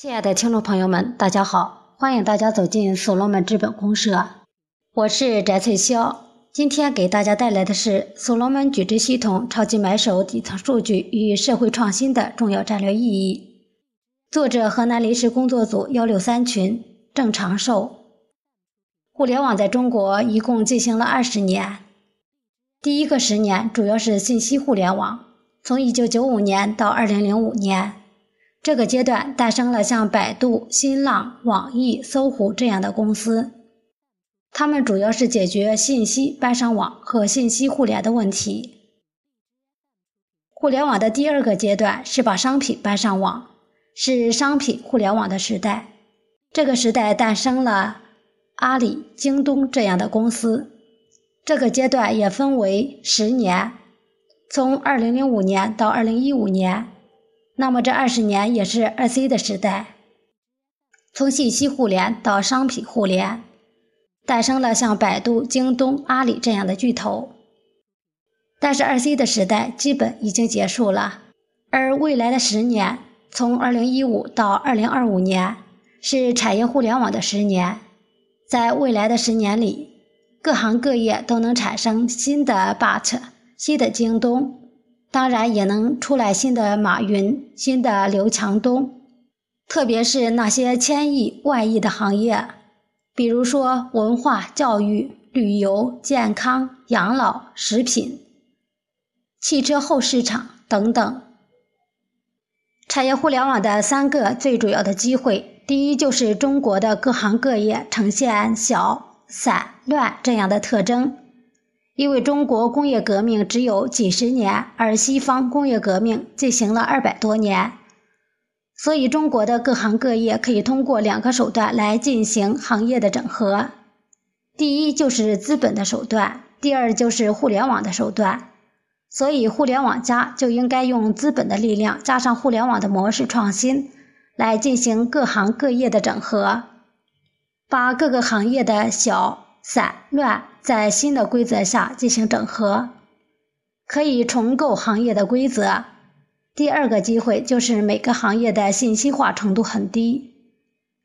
亲爱的听众朋友们，大家好！欢迎大家走进所罗门资本公社，我是翟翠霄。今天给大家带来的是所罗门矩阵系统超级买手底层数据与社会创新的重要战略意义。作者：河南临时工作组幺六三群郑长寿。互联网在中国一共进行了二十年，第一个十年主要是信息互联网，从一九九五年到二零零五年。这个阶段诞生了像百度、新浪、网易、搜狐这样的公司，他们主要是解决信息搬上网和信息互联的问题。互联网的第二个阶段是把商品搬上网，是商品互联网的时代。这个时代诞生了阿里、京东这样的公司。这个阶段也分为十年，从二零零五年到二零一五年。那么这二十年也是二 C 的时代，从信息互联到商品互联，诞生了像百度、京东、阿里这样的巨头。但是二 C 的时代基本已经结束了，而未来的十年，从二零一五到二零二五年，是产业互联网的十年。在未来的十年里，各行各业都能产生新的 But、新的京东。当然也能出来新的马云、新的刘强东，特别是那些千亿、万亿的行业，比如说文化、教育、旅游、健康、养老、食品、汽车后市场等等。产业互联网的三个最主要的机会，第一就是中国的各行各业呈现小、散、乱这样的特征。因为中国工业革命只有几十年，而西方工业革命进行了二百多年，所以中国的各行各业可以通过两个手段来进行行业的整合。第一就是资本的手段，第二就是互联网的手段。所以互联网加就应该用资本的力量加上互联网的模式创新，来进行各行各业的整合，把各个行业的小。散乱在新的规则下进行整合，可以重构行业的规则。第二个机会就是每个行业的信息化程度很低，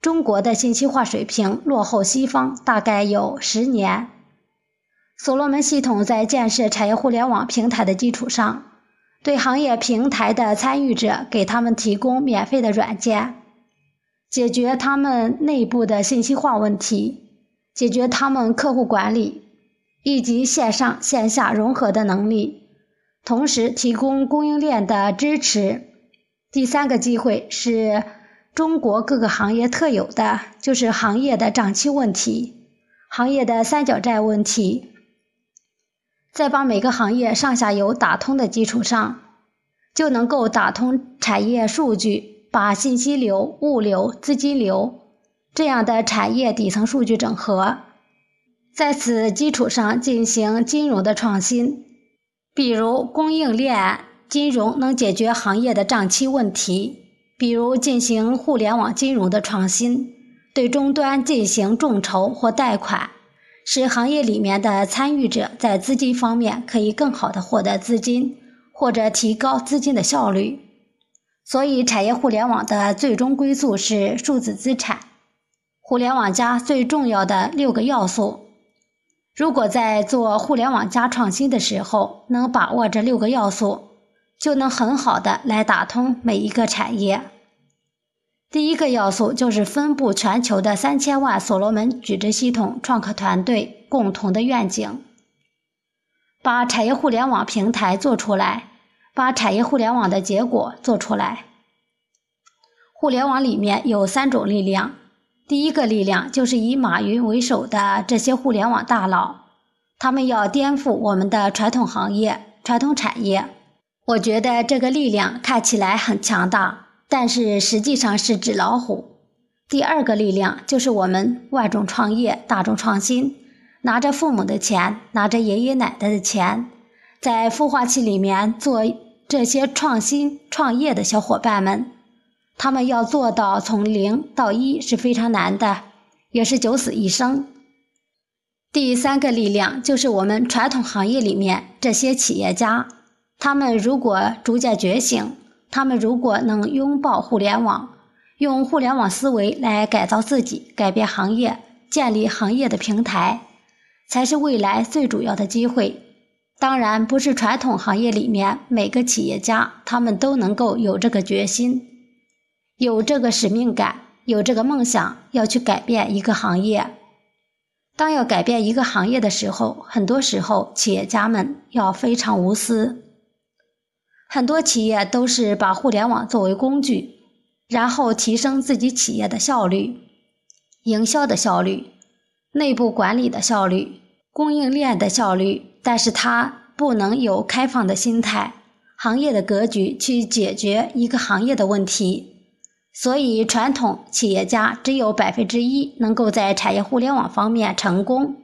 中国的信息化水平落后西方大概有十年。所罗门系统在建设产业互联网平台的基础上，对行业平台的参与者给他们提供免费的软件，解决他们内部的信息化问题。解决他们客户管理以及线上线下融合的能力，同时提供供应链的支持。第三个机会是中国各个行业特有的，就是行业的账期问题、行业的三角债问题。在把每个行业上下游打通的基础上，就能够打通产业数据，把信息流、物流、资金流。这样的产业底层数据整合，在此基础上进行金融的创新，比如供应链金融能解决行业的账期问题，比如进行互联网金融的创新，对终端进行众筹或贷款，使行业里面的参与者在资金方面可以更好的获得资金，或者提高资金的效率。所以，产业互联网的最终归宿是数字资产。互联网加最重要的六个要素，如果在做互联网加创新的时候能把握这六个要素，就能很好的来打通每一个产业。第一个要素就是分布全球的三千万所罗门矩阵系统创客团队共同的愿景，把产业互联网平台做出来，把产业互联网的结果做出来。互联网里面有三种力量。第一个力量就是以马云为首的这些互联网大佬，他们要颠覆我们的传统行业、传统产业。我觉得这个力量看起来很强大，但是实际上是纸老虎。第二个力量就是我们万众创业、大众创新，拿着父母的钱，拿着爷爷奶奶的钱，在孵化器里面做这些创新创业的小伙伴们。他们要做到从零到一是非常难的，也是九死一生。第三个力量就是我们传统行业里面这些企业家，他们如果逐渐觉醒，他们如果能拥抱互联网，用互联网思维来改造自己，改变行业，建立行业的平台，才是未来最主要的机会。当然，不是传统行业里面每个企业家他们都能够有这个决心，有这个使命感，有这个梦想，要去改变一个行业。当要改变一个行业的时候，很多时候企业家们要非常无私。很多企业都是把互联网作为工具。然后提升自己企业的效率、营销的效率、内部管理的效率、供应链的效率，但是它不能有开放的心态、行业的格局去解决一个行业的问题。所以，传统企业家只有百分之一能够在产业互联网方面成功，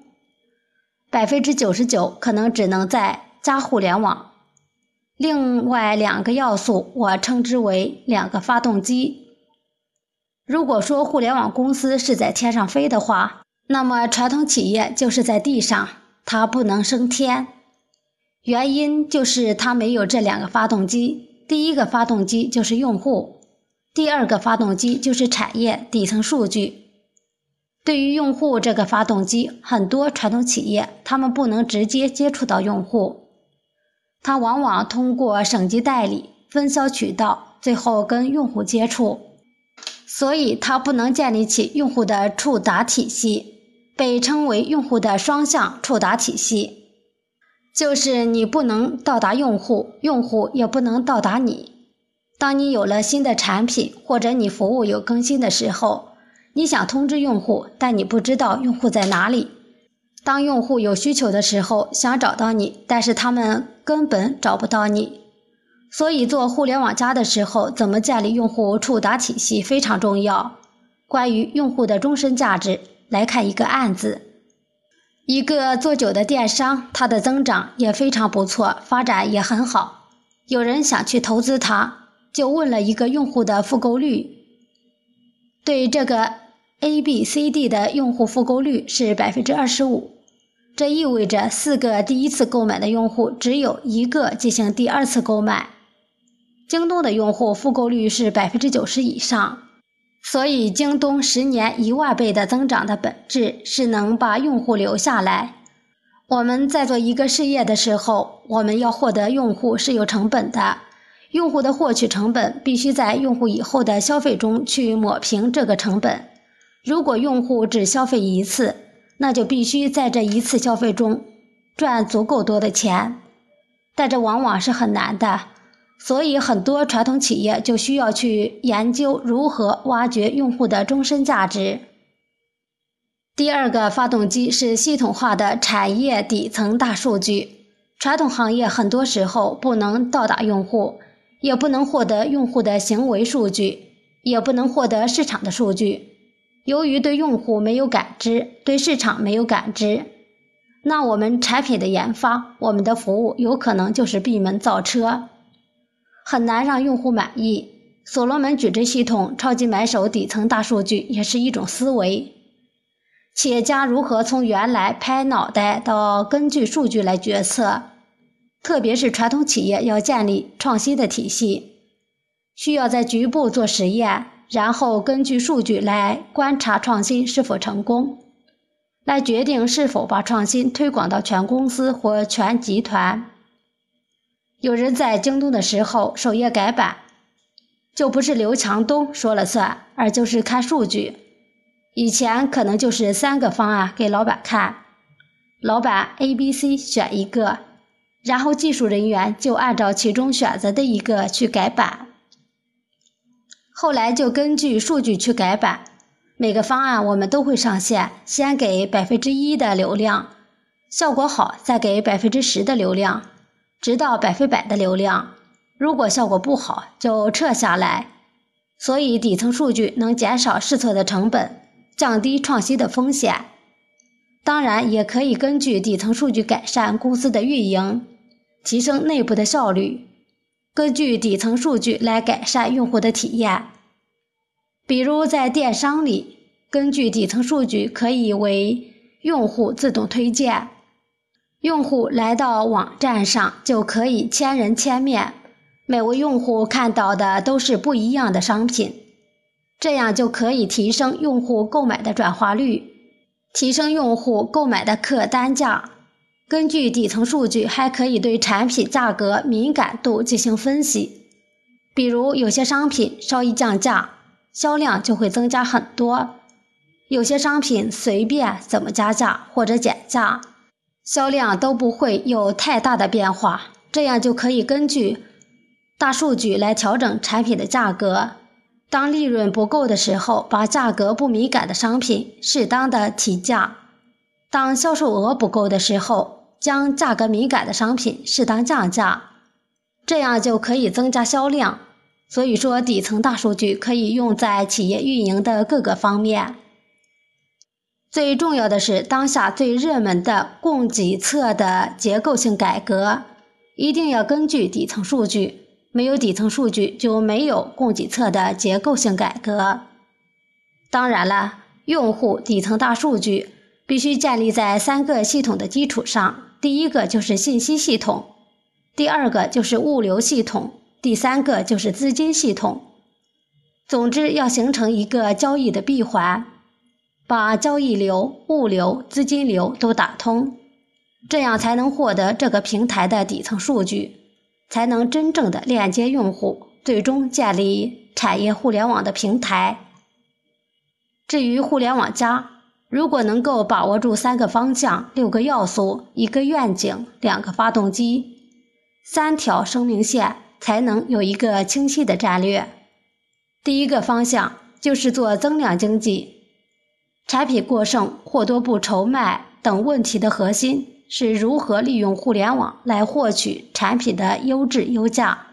百分之九十九可能只能在加互联网。另外两个要素，我称之为两个发动机。如果说互联网公司是在天上飞的话，那么传统企业就是在地上，它不能升天。原因就是它没有这两个发动机。第一个发动机就是用户，第二个发动机就是产业底层数据。对于用户这个发动机，很多传统企业他们不能直接接触到用户。他往往通过省级代理、分销渠道，最后跟用户接触，所以他不能建立起用户的触达体系，被称为用户的双向触达体系。就是你不能到达用户，用户也不能到达你。当你有了新的产品或者你服务有更新的时候，你想通知用户，但你不知道用户在哪里。当用户有需求的时候，想找到你，但是他们根本找不到你。所以做互联网加的时候，怎么建立用户触达体系非常重要。关于用户的终身价值，来看一个案子：一个做酒的电商，它的增长也非常不错，发展也很好。有人想去投资它，就问了一个用户的复购率，对这个。A、B、C、D 的用户复购率是百分之二十五，这意味着四个第一次购买的用户只有一个进行第二次购买。京东的用户复购率是百分之九十以上，所以京东十年一万倍的增长的本质是能把用户留下来。我们在做一个事业的时候，我们要获得用户是有成本的，用户的获取成本必须在用户以后的消费中去抹平这个成本。如果用户只消费一次，那就必须在这一次消费中赚足够多的钱，但这往往是很难的。所以，很多传统企业就需要去研究如何挖掘用户的终身价值。第二个发动机是系统化的产业底层大数据。传统行业很多时候不能到达用户，也不能获得用户的行为数据，也不能获得市场的数据。由于对用户没有感知，对市场没有感知，那我们产品的研发，我们的服务有可能就是闭门造车，很难让用户满意。所罗门矩阵系统超级买手底层大数据也是一种思维。企业家如何从原来拍脑袋到根据数据来决策？特别是传统企业要建立创新的体系，需要在局部做实验。然后根据数据来观察创新是否成功，来决定是否把创新推广到全公司或全集团。有人在京东的时候首页改版，就不是刘强东说了算，而就是看数据。以前可能就是三个方案给老板看，老板 A、B、C 选一个，然后技术人员就按照其中选择的一个去改版。后来就根据数据去改版，每个方案我们都会上线，先给百分之一的流量，效果好再给百分之十的流量，直到百分百的流量。如果效果不好就撤下来。所以底层数据能减少试错的成本，降低创新的风险。当然也可以根据底层数据改善公司的运营，提升内部的效率。根据底层数据来改善用户的体验，比如在电商里，根据底层数据可以为用户自动推荐，用户来到网站上就可以千人千面，每位用户看到的都是不一样的商品。这样就可以提升用户购买的转化率，提升用户购买的客单价。根据底层数据，还可以对产品价格敏感度进行分析。比如，有些商品稍一降价，销量就会增加很多；有些商品随便怎么加价或者减价，销量都不会有太大的变化。这样就可以根据大数据来调整产品的价格。当利润不够的时候，把价格不敏感的商品适当的提价；当销售额不够的时候，将价格敏感的商品适当降价，这样就可以增加销量。所以说，底层大数据可以用在企业运营的各个方面。最重要的是，当下最热门的供给侧的结构性改革，一定要根据底层数据。没有底层数据，就没有供给侧的结构性改革。当然了，用户底层大数据必须建立在三个系统的基础上：第一个就是信息系统，第二个就是物流系统，第三个就是资金系统。总之，要形成一个交易的闭环，把交易流、物流、资金流都打通，这样才能获得这个平台的底层数据。才能真正的链接用户，最终建立产业互联网的平台。至于互联网加，如果能够把握住三个方向、六个要素、一个愿景、两个发动机、三条生命线，才能有一个清晰的战略。第一个方向就是做增量经济，产品过剩、货多不愁卖等问题的核心。是如何利用互联网来获取产品的优质优价，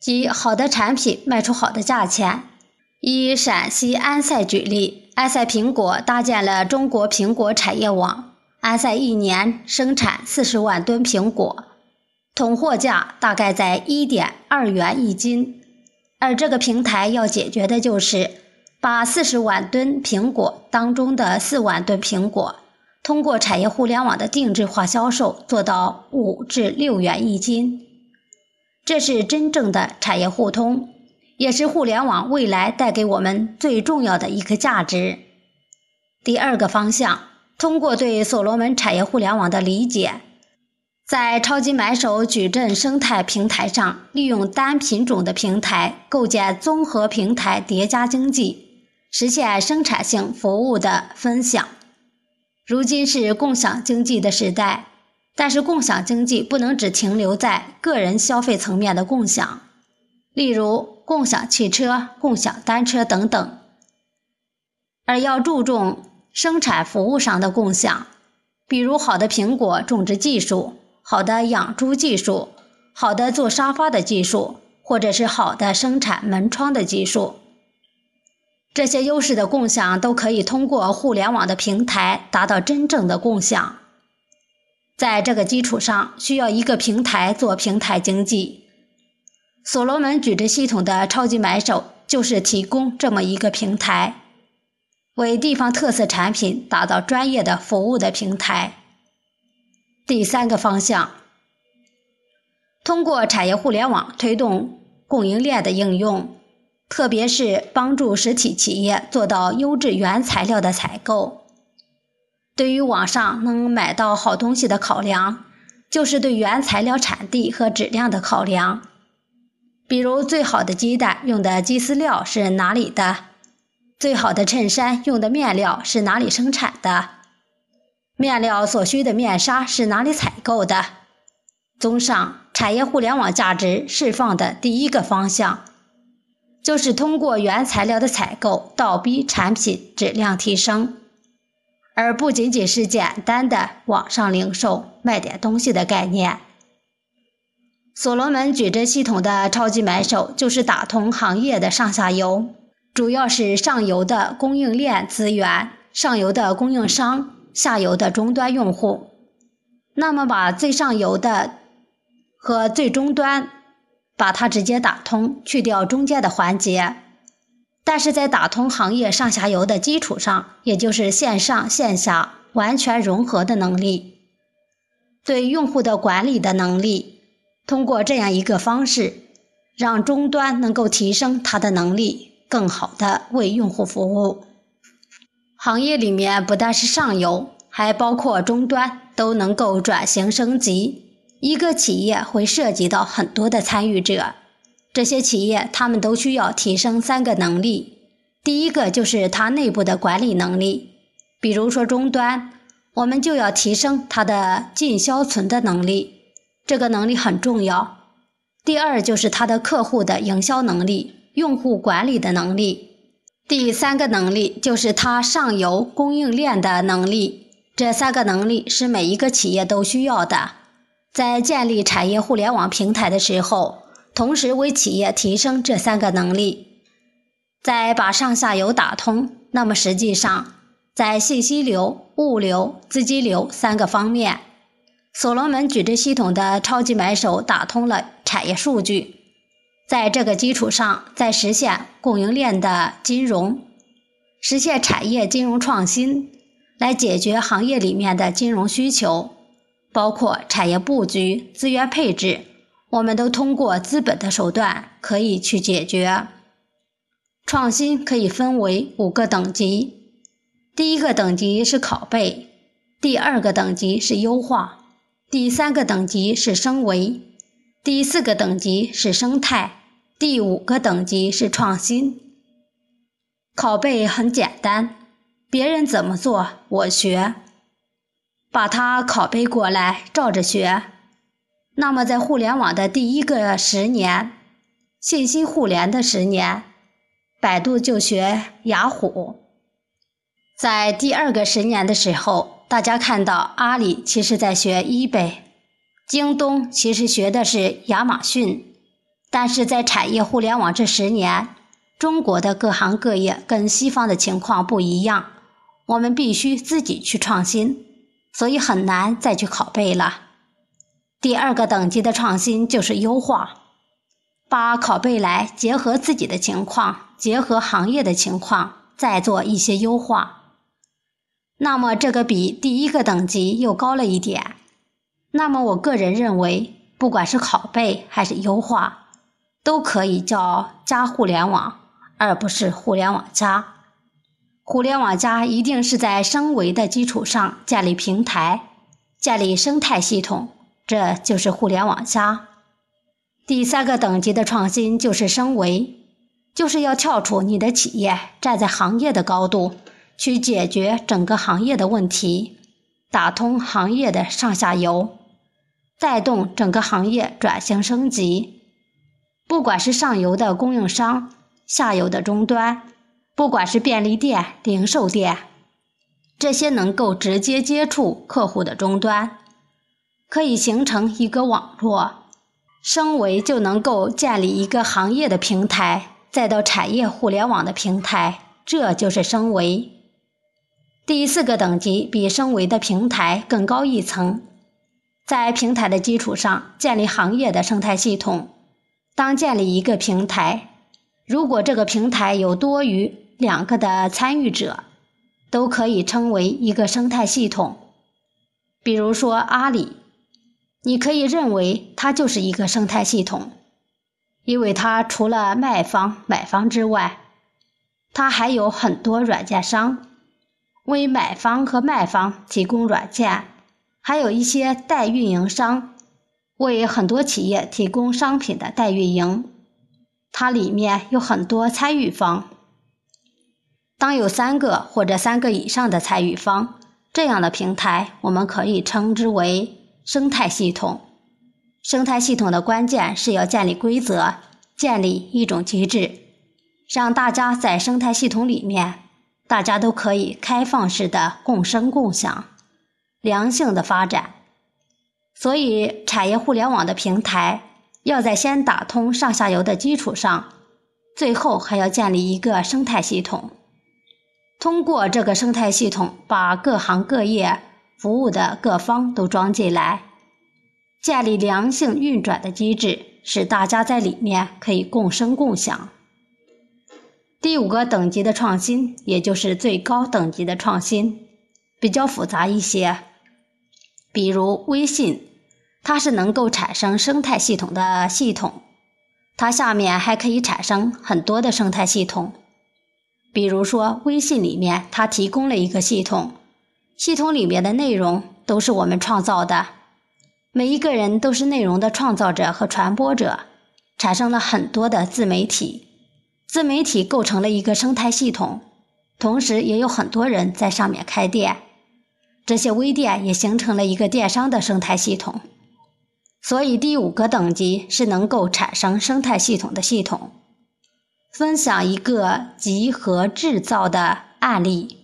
即好的产品卖出好的价钱。以陕西安塞举例，安塞苹果搭建了中国苹果产业网，安塞一年生产四十万吨苹果，统货价大概在一点二元一斤。而这个平台要解决的就是把四十万吨苹果当中的四万吨苹果。通过产业互联网的定制化销售，做到五至六元一斤，这是真正的产业互通，也是互联网未来带给我们最重要的一个价值。第二个方向，通过对所罗门产业互联网的理解，在超级买手矩阵生态平台上，利用单品种的平台，构建综合平台叠加经济，实现生产性服务的分享。如今是共享经济的时代，但是共享经济不能只停留在个人消费层面的共享，例如共享汽车、共享单车等等，而要注重生产服务上的共享，比如好的苹果种植技术、好的养猪技术、好的做沙发的技术，或者是好的生产门窗的技术。这些优势的共享都可以通过互联网的平台达到真正的共享。在这个基础上，需要一个平台做平台经济。所罗门矩阵系统的超级买手就是提供这么一个平台，为地方特色产品打造专业的服务的平台。第三个方向，通过产业互联网推动供应链的应用。特别是帮助实体企业做到优质原材料的采购。对于网上能买到好东西的考量，就是对原材料产地和质量的考量。比如，最好的鸡蛋用的鸡饲料是哪里的？最好的衬衫用的面料是哪里生产的？面料所需的面纱是哪里采购的？综上，产业互联网价值释放的第一个方向。就是通过原材料的采购，倒逼产品质量提升，而不仅仅是简单的网上零售卖点东西的概念。所罗门矩阵系统的超级买手就是打通行业的上下游，主要是上游的供应链资源、上游的供应商、下游的终端用户。那么，把最上游的和最终端。把它直接打通，去掉中间的环节，但是在打通行业上下游的基础上，也就是线上线下完全融合的能力，对用户的管理的能力，通过这样一个方式，让终端能够提升它的能力，更好的为用户服务。行业里面不但是上游，还包括终端，都能够转型升级。一个企业会涉及到很多的参与者，这些企业他们都需要提升三个能力。第一个就是它内部的管理能力，比如说终端，我们就要提升它的进销存的能力，这个能力很重要。第二就是他的客户的营销能力、用户管理的能力。第三个能力就是他上游供应链的能力。这三个能力是每一个企业都需要的。在建立产业互联网平台的时候，同时为企业提升这三个能力。再把上下游打通，那么实际上在信息流、物流、资金流三个方面，所罗门矩阵系统的超级买手打通了产业数据，在这个基础上再实现供应链的金融，实现产业金融创新，来解决行业里面的金融需求，包括产业布局、资源配置，我们都通过资本的手段可以去解决。创新可以分为五个等级，第一个等级是拷贝，第二个等级是优化，第三个等级是升维，第四个等级是生态，第五个等级是创新。拷贝很简单，别人怎么做我学，把它拷贝过来照着学。那么在互联网的第一个十年，信息互联的十年。百度就学雅虎，在第二个十年的时候，大家看到阿里其实在学 eBay，京东其实学的是亚马逊，但是在产业互联网这十年，中国的各行各业跟西方的情况不一样，我们必须自己去创新，所以很难再去拷贝了。第二个等级的创新就是优化。把拷贝来结合自己的情况，结合行业的情况，再做一些优化。那么这个比第一个等级又高了一点。那么我个人认为，不管是拷贝还是优化，都可以叫加互联网，而不是互联网加。互联网加一定是在升维的基础上建立平台，建立生态系统，这就是互联网加。第三个等级的创新就是升维，就是要跳出你的企业，站在行业的高度去解决整个行业的问题，打通行业的上下游，带动整个行业转型升级。不管是上游的供应商，下游的终端，不管是便利店、零售店，这些能够直接接触客户的终端，可以形成一个网络。升维就能够建立一个行业的平台，再到产业互联网的平台，这就是升维。第四个等级比升维的平台更高一层，在平台的基础上建立行业的生态系统。当建立一个平台，如果这个平台有多于两个的参与者，都可以称为一个生态系统。比如说阿里。你可以认为它就是一个生态系统，因为它除了卖方、买方之外，它还有很多软件商为买方和卖方提供软件，还有一些代运营商为很多企业提供商品的代运营。它里面有很多参与方，当有三个或者三个以上的参与方，这样的平台我们可以称之为。生态系统，生态系统的关键是要建立规则，建立一种机制，让大家在生态系统里面，大家都可以开放式的共生共享，良性的发展。所以，产业互联网的平台要在先打通上下游的基础上，最后还要建立一个生态系统，通过这个生态系统把各行各业。服务的各方都装进来，建立良性运转的机制，使大家在里面可以共生共享。第五个等级的创新，也就是最高等级的创新，比较复杂一些。比如微信，它是能够产生生态系统的系统，它下面还可以产生很多的生态系统，比如说，微信里面它提供了一个系统，系统里面的内容都是我们创造的，每一个人都是内容的创造者和传播者，产生了很多的自媒体，自媒体构成了一个生态系统，同时也有很多人在上面开店，这些微店也形成了一个电商的生态系统。所以，第五个等级是能够产生生态系统的系统。分享一个集合制造的案例，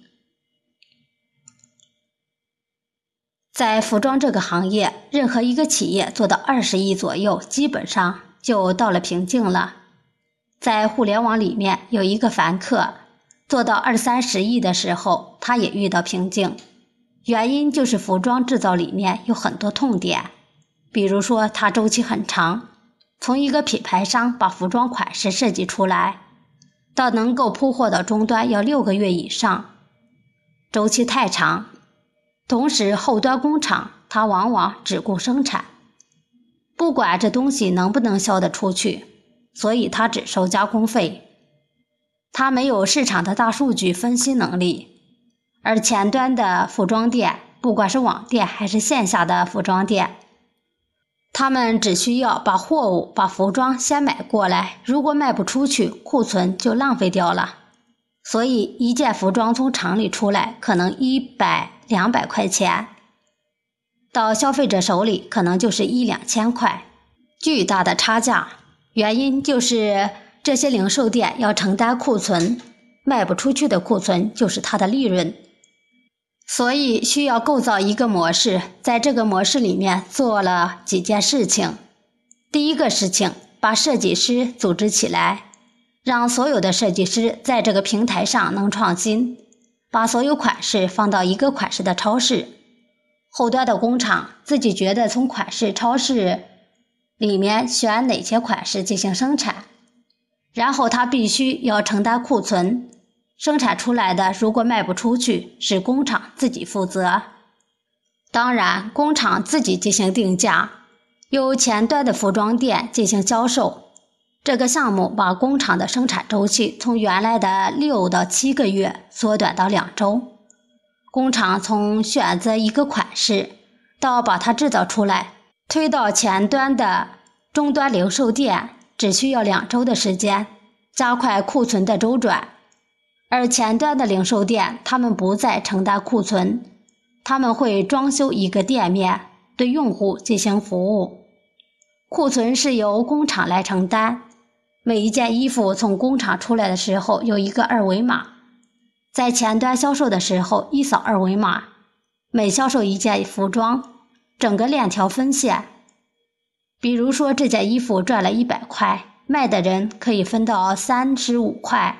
在服装这个行业，任何一个企业做到二十亿左右，基本上就到了瓶颈了。在互联网里面，有一个凡客做到二三十亿的时候，他也遇到瓶颈，原因就是服装制造里面有很多痛点。比如说，它周期很长，从一个品牌商把服装款式设计出来，到能够铺货到终端要六个月以上，周期太长。同时，后端工厂它往往只顾生产，不管这东西能不能销得出去，所以它只收加工费。它没有市场的大数据分析能力，而前端的服装店，不管是网店还是线下的服装店。他们只需要把货物、把服装先买过来，如果卖不出去，库存就浪费掉了。所以，一件服装从厂里出来，可能一百、两百块钱，到消费者手里可能就是一两千块，巨大的差价。原因就是这些零售店要承担库存，卖不出去的库存就是它的利润。所以需要构造一个模式，在这个模式里面做了几件事情。第一个事情，把设计师组织起来，让所有的设计师在这个平台上能创新，把所有款式放到一个款式的超市。后端的工厂自己觉得从款式超市里面选哪些款式进行生产，然后他必须要承担库存。生产出来的如果卖不出去，是工厂自己负责。当然，工厂自己进行定价，由前端的服装店进行销售。这个项目把工厂的生产周期从原来的六到七个月缩短到两周。工厂从选择一个款式到把它制造出来，推到前端的终端零售店，只需要两周的时间，加快库存的周转。而前端的零售店，他们不再承担库存，他们会装修一个店面，对用户进行服务。库存是由工厂来承担。每一件衣服从工厂出来的时候，有一个二维码，在前端销售的时候，一扫二维码，每销售一件服装，整个链条分线。比如说这件衣服赚了一百块，卖的人可以分到三十五块。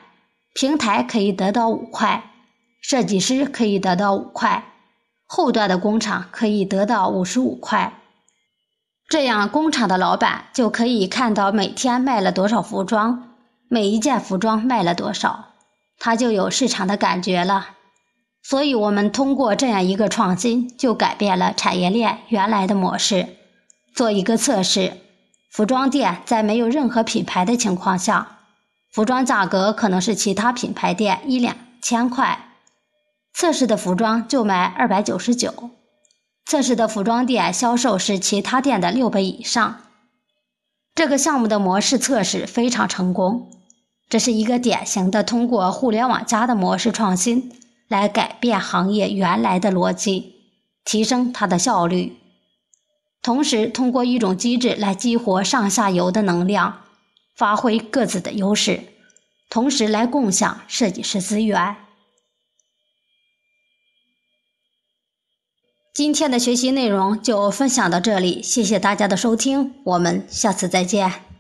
平台可以得到五块，设计师可以得到五块，后端的工厂可以得到五十五块。这样，工厂的老板就可以看到每天卖了多少服装，每一件服装卖了多少，他就有市场的感觉了。所以，我们通过这样一个创新，就改变了产业链原来的模式。做一个测试，服装店在没有任何品牌的情况下。服装价格可能是其他品牌店一两千块，测试的服装就卖二百九十九，测试的服装店销售是其他店的六倍以上。这个项目的模式测试非常成功，这是一个典型的通过互联网加的模式创新来改变行业原来的逻辑，提升它的效率，同时通过一种机制来激活上下游的能量。发挥各自的优势，同时来共享设计师资源。今天的学习内容就分享到这里，谢谢大家的收听，我们下次再见。